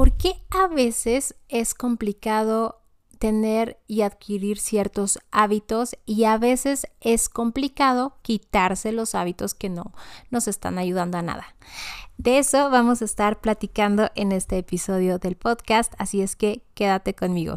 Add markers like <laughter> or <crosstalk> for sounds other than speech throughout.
¿por qué a veces es complicado tener y adquirir ciertos hábitos y a veces es complicado quitarse los hábitos que no nos están ayudando a nada. De eso vamos a estar platicando en este episodio del podcast, así es que quédate conmigo.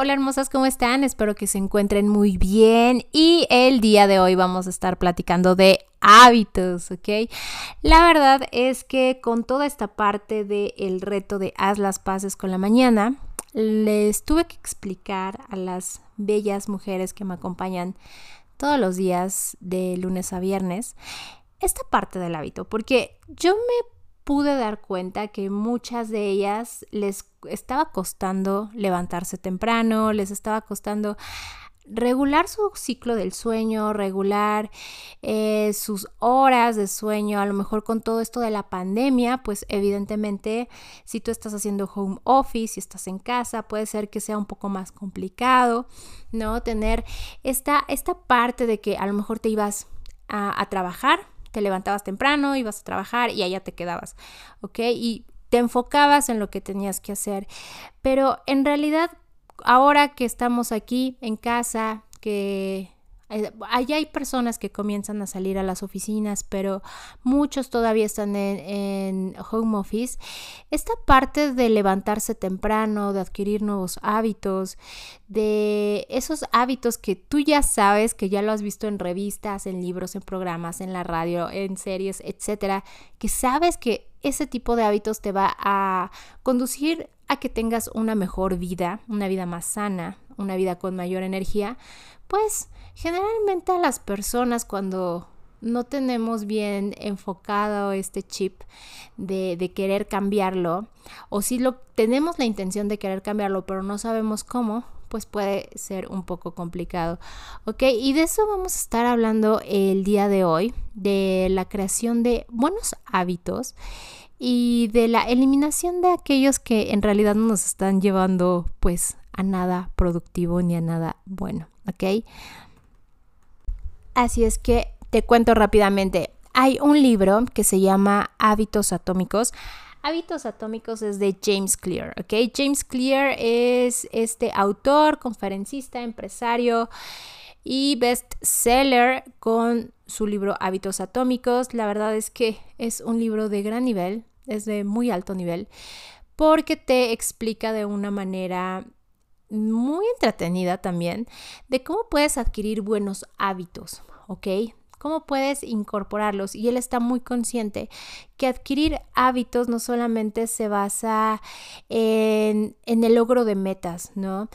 Hola hermosas, ¿cómo están? Espero que se encuentren muy bien y el día de hoy vamos a estar platicando de hábitos, ¿ok? La verdad es que con toda esta parte del reto de haz las paces con la mañana, les tuve que explicar a las bellas mujeres que me acompañan todos los días de lunes a viernes esta parte del hábito, porque yo me pude dar cuenta que muchas de ellas les estaba costando levantarse temprano, les estaba costando regular su ciclo del sueño, regular eh, sus horas de sueño, a lo mejor con todo esto de la pandemia, pues evidentemente si tú estás haciendo home office, si estás en casa, puede ser que sea un poco más complicado, ¿no? Tener esta, esta parte de que a lo mejor te ibas a, a trabajar, te levantabas temprano, ibas a trabajar y allá te quedabas, ¿ok? Y te enfocabas en lo que tenías que hacer. Pero en realidad, ahora que estamos aquí en casa, que Allá hay personas que comienzan a salir a las oficinas, pero muchos todavía están en, home office. Esta parte de levantarse temprano, de adquirir nuevos hábitos, de esos hábitos que tú ya sabes, que ya lo has visto en revistas, en libros, en programas, en la radio, en series, etcétera, que sabes que ese tipo de hábitos te va a conducir a que tengas una mejor vida, una vida más sana, una vida con mayor energía, pues generalmente a las personas cuando no tenemos bien enfocado este chip de, querer cambiarlo, o si lo tenemos la intención de querer cambiarlo, pero no sabemos cómo, pues puede ser un poco complicado. ¿Ok? Y de eso vamos a estar hablando el día de hoy, de la creación de buenos hábitos y de la eliminación de aquellos que en realidad no nos están llevando pues a nada productivo ni a nada bueno, ¿ok? Así es que te cuento rápidamente. Hay un libro que se llama Hábitos Atómicos. Hábitos Atómicos es de James Clear, ¿ok? James Clear es este autor, conferencista, empresario y bestseller con su libro Hábitos Atómicos. La verdad es que es un libro de gran nivel, es de muy alto nivel, porque te explica de una manera muy entretenida también de cómo puedes adquirir buenos hábitos, ¿ok? ¿Cómo puedes incorporarlos? Y él está muy consciente que adquirir hábitos no solamente se basa en, en el logro de metas, ¿no?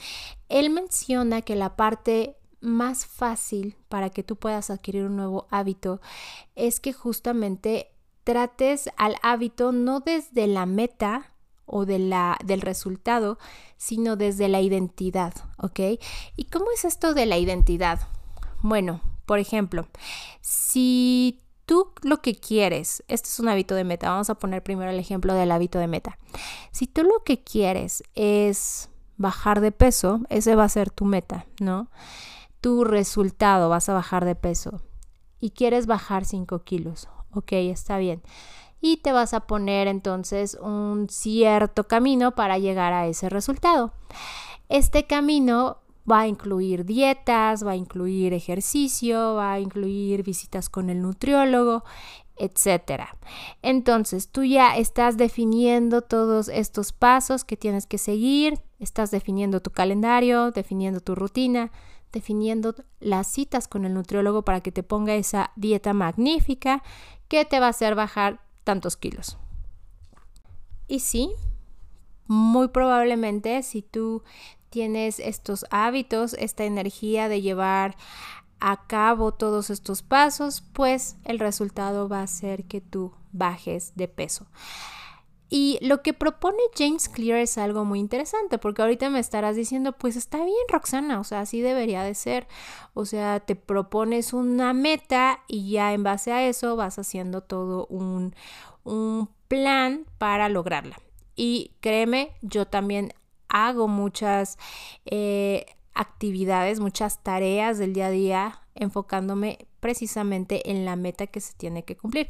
Él menciona que la parte más fácil para que tú puedas adquirir un nuevo hábito es que justamente trates al hábito no desde la meta, o de la, del resultado, sino desde la identidad, ¿ok? ¿Y cómo es esto de la identidad? Bueno, por ejemplo, si tú lo que quieres, este es un hábito de meta, vamos a poner primero el ejemplo del hábito de meta. Si tú lo que quieres es bajar de peso, ese va a ser tu meta, ¿no? Tu resultado, vas a bajar de peso y quieres bajar 5 kilos, ok, está bien y te vas a poner entonces un cierto camino para llegar a ese resultado. Este camino va a incluir dietas, va a incluir ejercicio, va a incluir visitas con el nutriólogo, etcétera. Entonces, tú ya estás definiendo todos estos pasos que tienes que seguir, estás definiendo tu calendario, definiendo tu rutina, definiendo las citas con el nutriólogo para que te ponga esa dieta magnífica que te va a hacer bajar tantos kilos. Y sí, muy probablemente si tú tienes estos hábitos, esta energía de llevar a cabo todos estos pasos, pues el resultado va a ser que tú bajes de peso. Y lo que propone James Clear es algo muy interesante, porque ahorita me estarás diciendo, pues está bien, Roxana, o sea, así debería de ser. O sea, te propones una meta y ya en base a eso vas haciendo todo un, un plan para lograrla. Y créeme, yo también hago muchas eh, actividades, muchas tareas del día a día enfocándome precisamente en la meta que se tiene que cumplir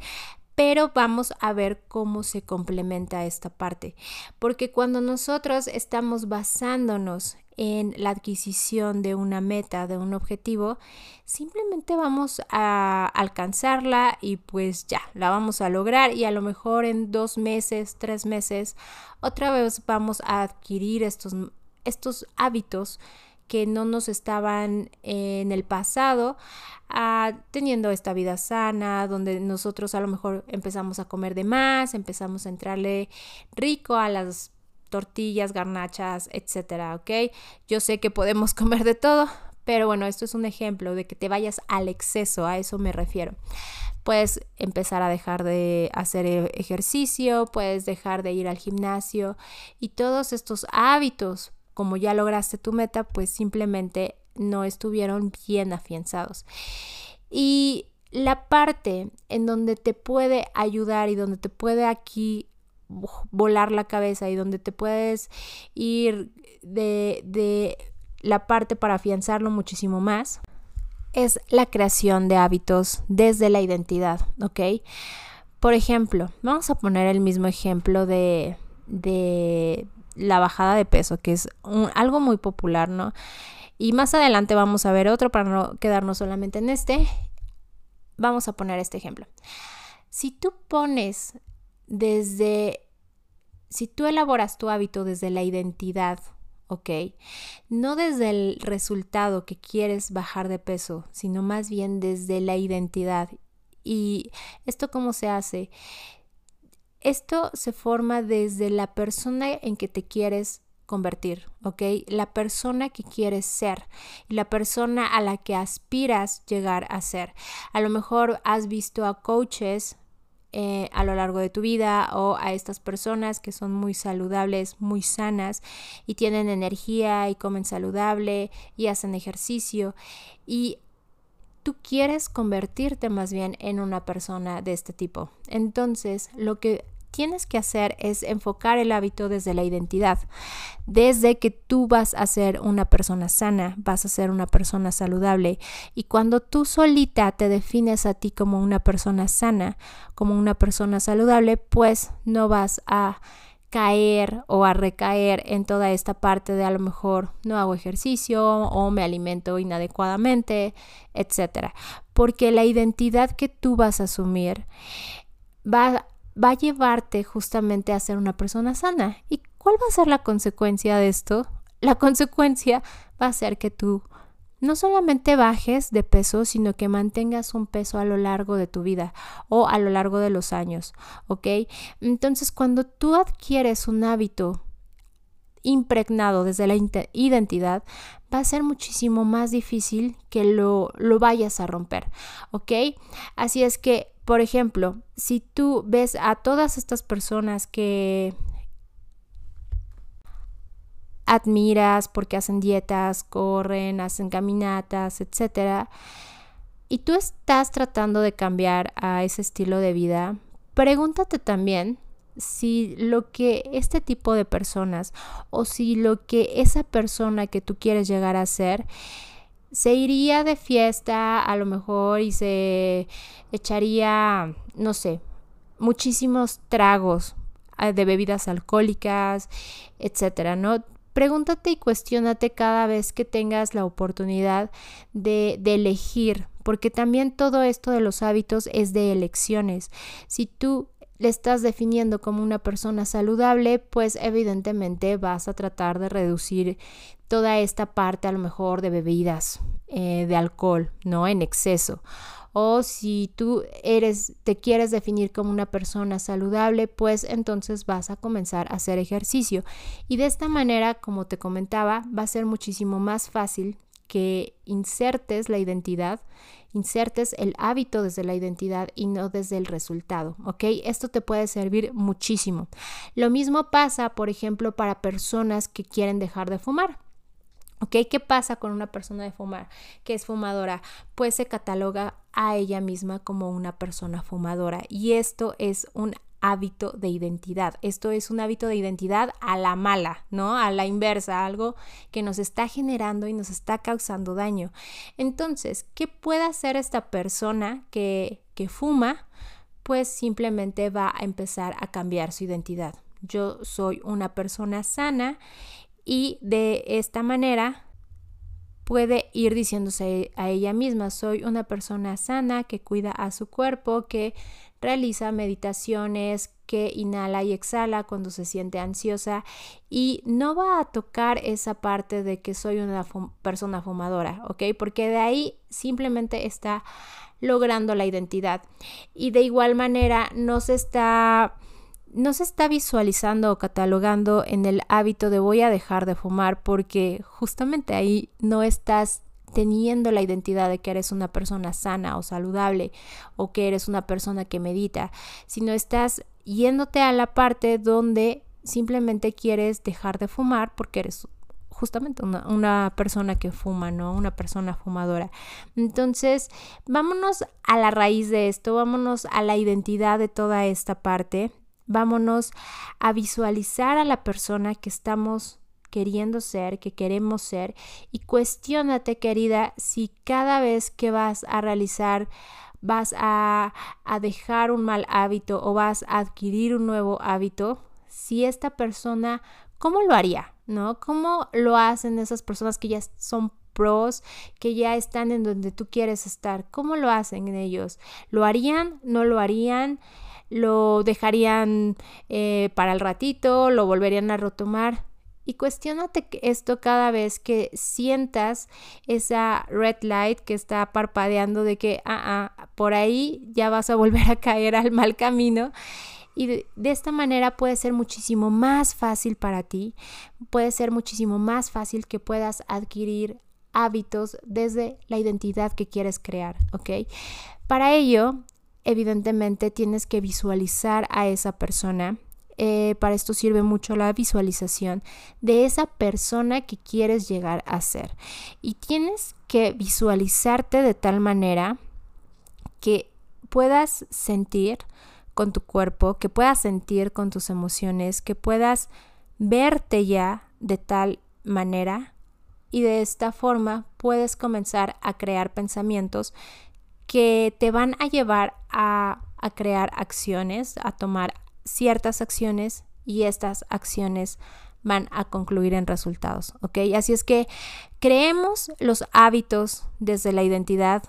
pero vamos a ver cómo se complementa esta parte. Porque cuando nosotros estamos basándonos en la adquisición de una meta, de un objetivo, simplemente vamos a alcanzarla y pues ya, la vamos a lograr y a lo mejor en dos meses, tres meses, otra vez vamos a adquirir estos, estos hábitos que no nos estaban en el pasado ah, teniendo esta vida sana, donde nosotros a lo mejor empezamos a comer de más, empezamos a entrarle rico a las tortillas, garnachas, etcétera, ¿ok? Yo sé que podemos <laughs> comer de todo, pero bueno, esto es un ejemplo de que te vayas al exceso, a eso me refiero. Puedes empezar a dejar de hacer e-, ejercicio, puedes dejar de ir al gimnasio y todos estos hábitos como ya lograste tu meta, pues simplemente no estuvieron bien afianzados. Y la parte en donde te puede ayudar y donde te puede aquí volar la cabeza y donde te puedes ir de, de la parte para afianzarlo muchísimo más es la creación de hábitos desde la identidad, ¿ok? Por ejemplo, vamos a poner el mismo ejemplo de, de la bajada de peso, que es algo muy popular, ¿no? Y más adelante vamos a ver otro para no quedarnos solamente en este. Vamos a poner este ejemplo. Si tú pones desde, si tú elaboras tu hábito desde la identidad, ¿ok? No desde el resultado que quieres bajar de peso, sino más bien desde la identidad. ¿Y esto cómo se hace? Esto se forma desde la persona en que te quieres convertir, ¿ok? La persona que quieres ser y la persona a la que aspiras llegar a ser. A lo mejor has visto a coaches eh, a lo largo de tu vida o a estas personas que son muy saludables, muy sanas y tienen energía y comen saludable y hacen ejercicio y tú quieres convertirte más bien en una persona de este tipo. Entonces, lo que tienes que hacer es enfocar el hábito desde la identidad, desde que tú vas a ser una persona sana, vas a ser una persona saludable. Y cuando tú solita te defines a ti como una persona sana, como una persona saludable, pues no vas a caer o a recaer en toda esta parte de a lo mejor no hago ejercicio o me alimento inadecuadamente, etcétera, porque la identidad que tú vas a asumir va va a llevarte justamente a ser una persona sana. ¿Y cuál va a ser la consecuencia de esto? La <laughs> consecuencia va a ser que tú no solamente bajes de peso, sino que mantengas un peso a lo largo de tu vida o a lo largo de los años, ¿ok? Entonces, cuando tú adquieres un hábito impregnado desde la identidad, va a ser muchísimo más difícil que lo, lo vayas a romper, ¿ok? Así es que por ejemplo, si tú ves a todas estas personas que admiras porque hacen dietas, corren, hacen caminatas, etc. Y tú estás tratando de cambiar a ese estilo de vida, pregúntate también si lo que este tipo de personas o si lo que esa persona que tú quieres llegar a ser se iría de fiesta a lo mejor y se echaría, no sé, muchísimos tragos ah, de bebidas alcohólicas, etcétera, ¿no? Pregúntate y cuestionate cada vez que tengas la oportunidad de, de elegir, porque también todo esto de los hábitos es de elecciones. Si tú le estás definiendo como una persona saludable, pues evidentemente vas a tratar de reducir toda esta parte a lo mejor de bebidas, eh, de alcohol, ¿no? En exceso. O si tú eres, te quieres definir como una persona saludable, pues entonces vas a comenzar a hacer ejercicio. Y de esta manera, como te comentaba, va a ser muchísimo más fácil que insertes la identidad, insertes el hábito desde la identidad y no desde el resultado, ¿ok? Esto te puede servir muchísimo. Lo mismo pasa, por ejemplo, para personas que quieren dejar de fumar. ¿Ok? ¿Qué pasa con una persona de fumar que es fumadora? Pues se cataloga a ella misma como una persona fumadora y esto es un hábito de identidad. Esto es un hábito de identidad a la mala, ¿no? A la inversa, algo que nos está generando y nos está causando daño. Entonces, ¿qué puede hacer esta persona que, que fuma? Pues simplemente va a empezar a cambiar su identidad. Yo soy una persona sana y de esta manera puede ir diciéndose a ella misma, soy una persona sana que cuida a su cuerpo, que realiza meditaciones, que inhala y exhala cuando se siente ansiosa y no va a tocar esa parte de que soy una persona fumadora, ¿ok? Porque de ahí simplemente está logrando la identidad y de igual manera no se está no se está visualizando o catalogando en el hábito de voy a dejar de fumar porque justamente ahí no estás teniendo la identidad de que eres una persona sana o saludable o que eres una persona que medita, sino estás yéndote a la parte donde simplemente quieres dejar de fumar porque eres justamente una, persona que fuma, ¿no? Una persona fumadora. Entonces, vámonos a la raíz de esto, vámonos a la identidad de toda esta parte Vámonos a visualizar a la persona que estamos queriendo ser, que queremos ser y cuestiónate, querida, si cada vez que vas a realizar vas a, a, dejar un mal hábito o vas a adquirir un nuevo hábito, si esta persona, ¿cómo lo haría? ¿No? ¿Cómo lo hacen esas personas que ya son pros, que ya están en donde tú quieres estar? ¿Cómo lo hacen ellos? ¿Lo harían? ¿No lo harían? lo dejarían eh, para el ratito, lo volverían a retomar. Y cuestionate esto cada vez que sientas esa red light que está parpadeando de que, ah, ah, por ahí ya vas a volver a caer al mal camino. Y de, de, esta manera puede ser muchísimo más fácil para ti, puede ser muchísimo más fácil que puedas adquirir hábitos desde la identidad que quieres crear, ¿ok? Para ello, evidentemente tienes que visualizar a esa persona. Eh, para esto sirve mucho la visualización de esa persona que quieres llegar a ser. Y tienes que visualizarte de tal manera que puedas sentir con tu cuerpo, que puedas sentir con tus emociones, que puedas verte ya de tal manera y de esta forma puedes comenzar a crear pensamientos que te van a llevar a, crear acciones, a tomar ciertas acciones y estas acciones van a concluir en resultados, ¿ok? Así es que creemos los hábitos desde la identidad,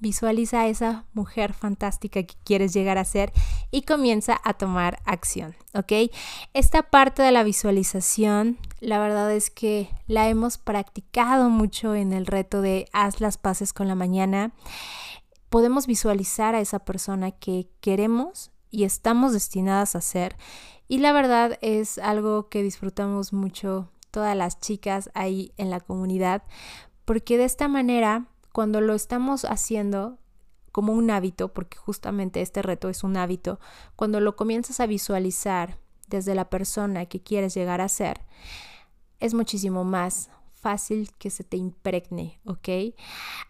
visualiza a esa mujer fantástica que quieres llegar a ser y comienza a tomar acción, ¿ok? Esta parte de la visualización, la verdad es que la hemos practicado mucho en el reto de haz las paces con la mañana podemos visualizar a esa persona que queremos y estamos destinadas a ser. Y la verdad es algo que disfrutamos mucho todas las chicas ahí en la comunidad, porque de esta manera, cuando lo estamos haciendo como un hábito, porque justamente este reto es un hábito, cuando lo comienzas a visualizar desde la persona que quieres llegar a ser, es muchísimo más fácil que se te impregne, ¿ok?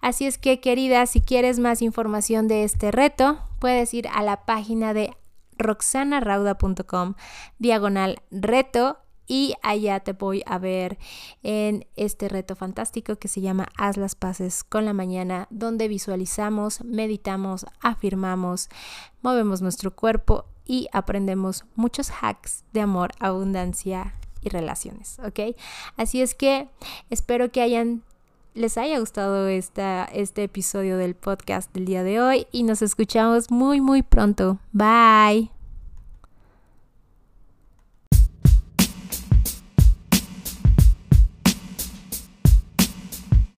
Así es que querida, si quieres más información de este reto, puedes ir a la página de roxanarauda.com diagonal reto y allá te voy a ver en este reto fantástico que se llama Haz las paces con la mañana, donde visualizamos, meditamos, afirmamos, movemos nuestro cuerpo y aprendemos muchos hacks de amor, abundancia y relaciones, ¿ok? Así es que espero que hayan les haya gustado esta, este episodio del podcast del día de hoy y nos escuchamos muy muy pronto. Bye.